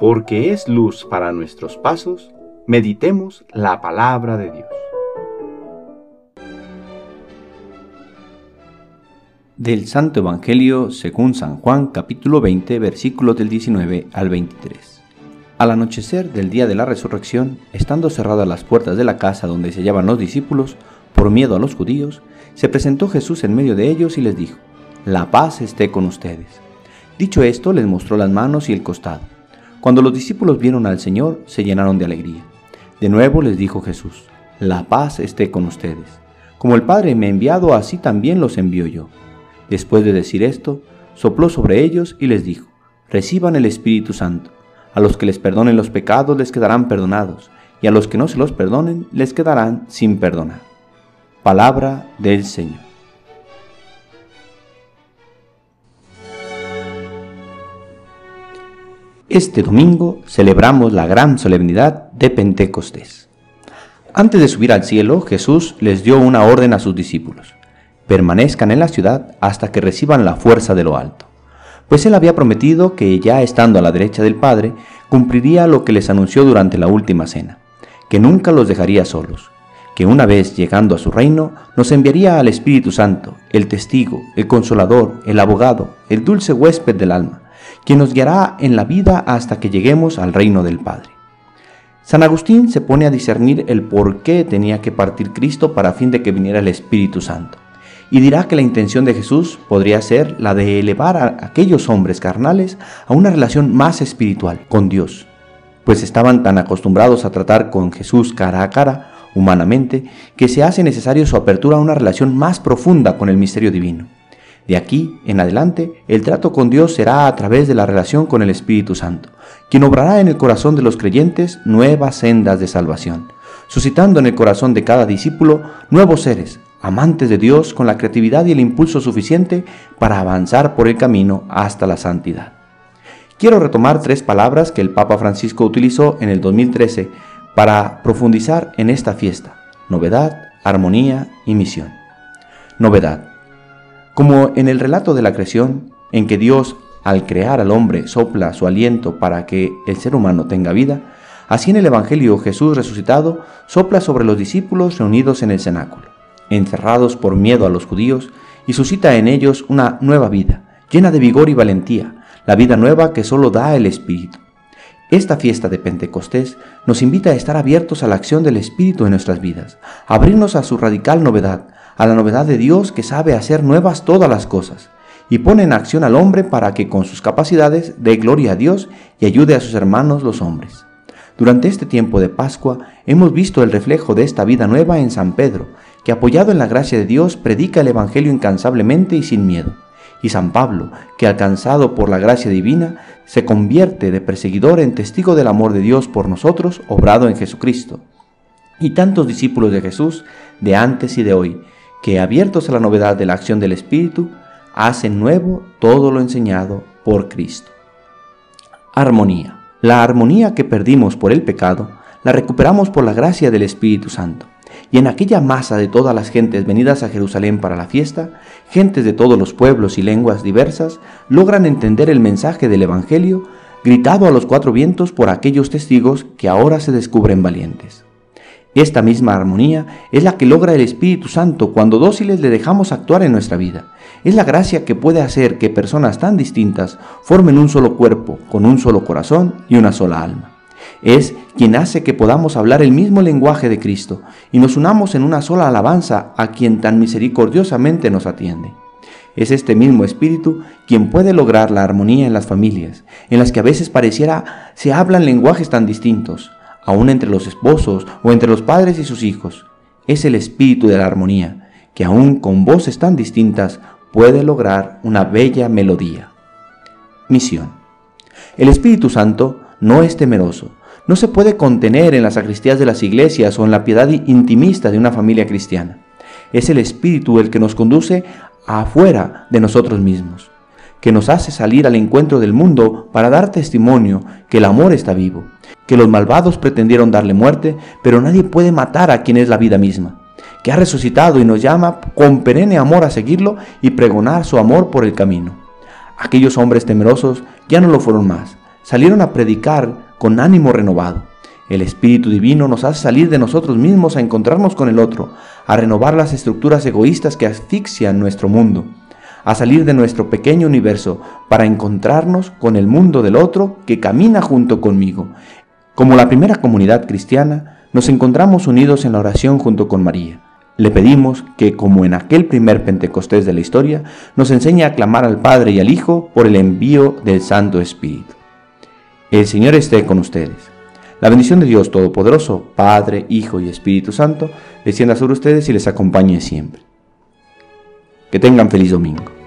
porque es luz para nuestros pasos, meditemos la palabra de Dios. Del Santo Evangelio según San Juan capítulo 20 versículos del 19 al 23. Al anochecer del día de la resurrección, estando cerradas las puertas de la casa donde se hallaban los discípulos, por miedo a los judíos, se presentó Jesús en medio de ellos y les dijo, La paz esté con ustedes. Dicho esto, les mostró las manos y el costado. Cuando los discípulos vieron al Señor, se llenaron de alegría. De nuevo les dijo Jesús, La paz esté con ustedes. Como el Padre me ha enviado, así también los envío yo. Después de decir esto, sopló sobre ellos y les dijo, Reciban el Espíritu Santo. A los que les perdonen los pecados les quedarán perdonados, y a los que no se los perdonen les quedarán sin perdonar. Palabra del Señor. Este domingo celebramos la gran solemnidad de Pentecostés. Antes de subir al cielo, Jesús les dio una orden a sus discípulos. Permanezcan en la ciudad hasta que reciban la fuerza de lo alto. Pues él había prometido que ya estando a la derecha del Padre, cumpliría lo que les anunció durante la última cena, que nunca los dejaría solos, que una vez llegando a su reino, nos enviaría al Espíritu Santo, el testigo, el consolador, el abogado, el dulce huésped del alma quien nos guiará en la vida hasta que lleguemos al reino del Padre. San Agustín se pone a discernir el por qué tenía que partir Cristo para fin de que viniera el Espíritu Santo, y dirá que la intención de Jesús podría ser la de elevar a aquellos hombres carnales a una relación más espiritual con Dios, pues estaban tan acostumbrados a tratar con Jesús cara a cara, humanamente, que se hace necesario su apertura a una relación más profunda con el misterio divino. De aquí en adelante, el trato con Dios será a través de la relación con el Espíritu Santo, quien obrará en el corazón de los creyentes nuevas sendas de salvación, suscitando en el corazón de cada discípulo nuevos seres, amantes de Dios con la creatividad y el impulso suficiente para avanzar por el camino hasta la santidad. Quiero retomar tres palabras que el Papa Francisco utilizó en el 2013 para profundizar en esta fiesta, novedad, armonía y misión. Novedad. Como en el relato de la creación, en que Dios, al crear al hombre, sopla su aliento para que el ser humano tenga vida, así en el Evangelio Jesús resucitado sopla sobre los discípulos reunidos en el cenáculo, encerrados por miedo a los judíos, y suscita en ellos una nueva vida, llena de vigor y valentía, la vida nueva que solo da el Espíritu. Esta fiesta de Pentecostés nos invita a estar abiertos a la acción del Espíritu en nuestras vidas, a abrirnos a su radical novedad, a la novedad de Dios que sabe hacer nuevas todas las cosas, y pone en acción al hombre para que con sus capacidades dé gloria a Dios y ayude a sus hermanos los hombres. Durante este tiempo de Pascua hemos visto el reflejo de esta vida nueva en San Pedro, que apoyado en la gracia de Dios predica el Evangelio incansablemente y sin miedo, y San Pablo, que alcanzado por la gracia divina, se convierte de perseguidor en testigo del amor de Dios por nosotros, obrado en Jesucristo. Y tantos discípulos de Jesús, de antes y de hoy, que abiertos a la novedad de la acción del Espíritu, hacen nuevo todo lo enseñado por Cristo. Armonía. La armonía que perdimos por el pecado, la recuperamos por la gracia del Espíritu Santo. Y en aquella masa de todas las gentes venidas a Jerusalén para la fiesta, gentes de todos los pueblos y lenguas diversas, logran entender el mensaje del Evangelio gritado a los cuatro vientos por aquellos testigos que ahora se descubren valientes. Esta misma armonía es la que logra el Espíritu Santo cuando dóciles le dejamos actuar en nuestra vida. Es la gracia que puede hacer que personas tan distintas formen un solo cuerpo, con un solo corazón y una sola alma. Es quien hace que podamos hablar el mismo lenguaje de Cristo y nos unamos en una sola alabanza a quien tan misericordiosamente nos atiende. Es este mismo Espíritu quien puede lograr la armonía en las familias, en las que a veces pareciera se hablan lenguajes tan distintos, aún entre los esposos o entre los padres y sus hijos. Es el espíritu de la armonía, que aún con voces tan distintas puede lograr una bella melodía. Misión. El Espíritu Santo no es temeroso, no se puede contener en las sacristías de las iglesias o en la piedad intimista de una familia cristiana. Es el Espíritu el que nos conduce afuera de nosotros mismos, que nos hace salir al encuentro del mundo para dar testimonio que el amor está vivo, que los malvados pretendieron darle muerte, pero nadie puede matar a quien es la vida misma, que ha resucitado y nos llama con perenne amor a seguirlo y pregonar su amor por el camino. Aquellos hombres temerosos ya no lo fueron más, salieron a predicar con ánimo renovado. El Espíritu Divino nos hace salir de nosotros mismos a encontrarnos con el otro, a renovar las estructuras egoístas que asfixian nuestro mundo, a salir de nuestro pequeño universo para encontrarnos con el mundo del otro que camina junto conmigo. Como la primera comunidad cristiana, nos encontramos unidos en la oración junto con María. Le pedimos que, como en aquel primer Pentecostés de la historia, nos enseñe a clamar al Padre y al Hijo por el envío del Santo Espíritu. El Señor esté con ustedes. La bendición de Dios Todopoderoso, Padre, Hijo y Espíritu Santo, descienda sobre ustedes y les acompañe siempre. Que tengan feliz domingo.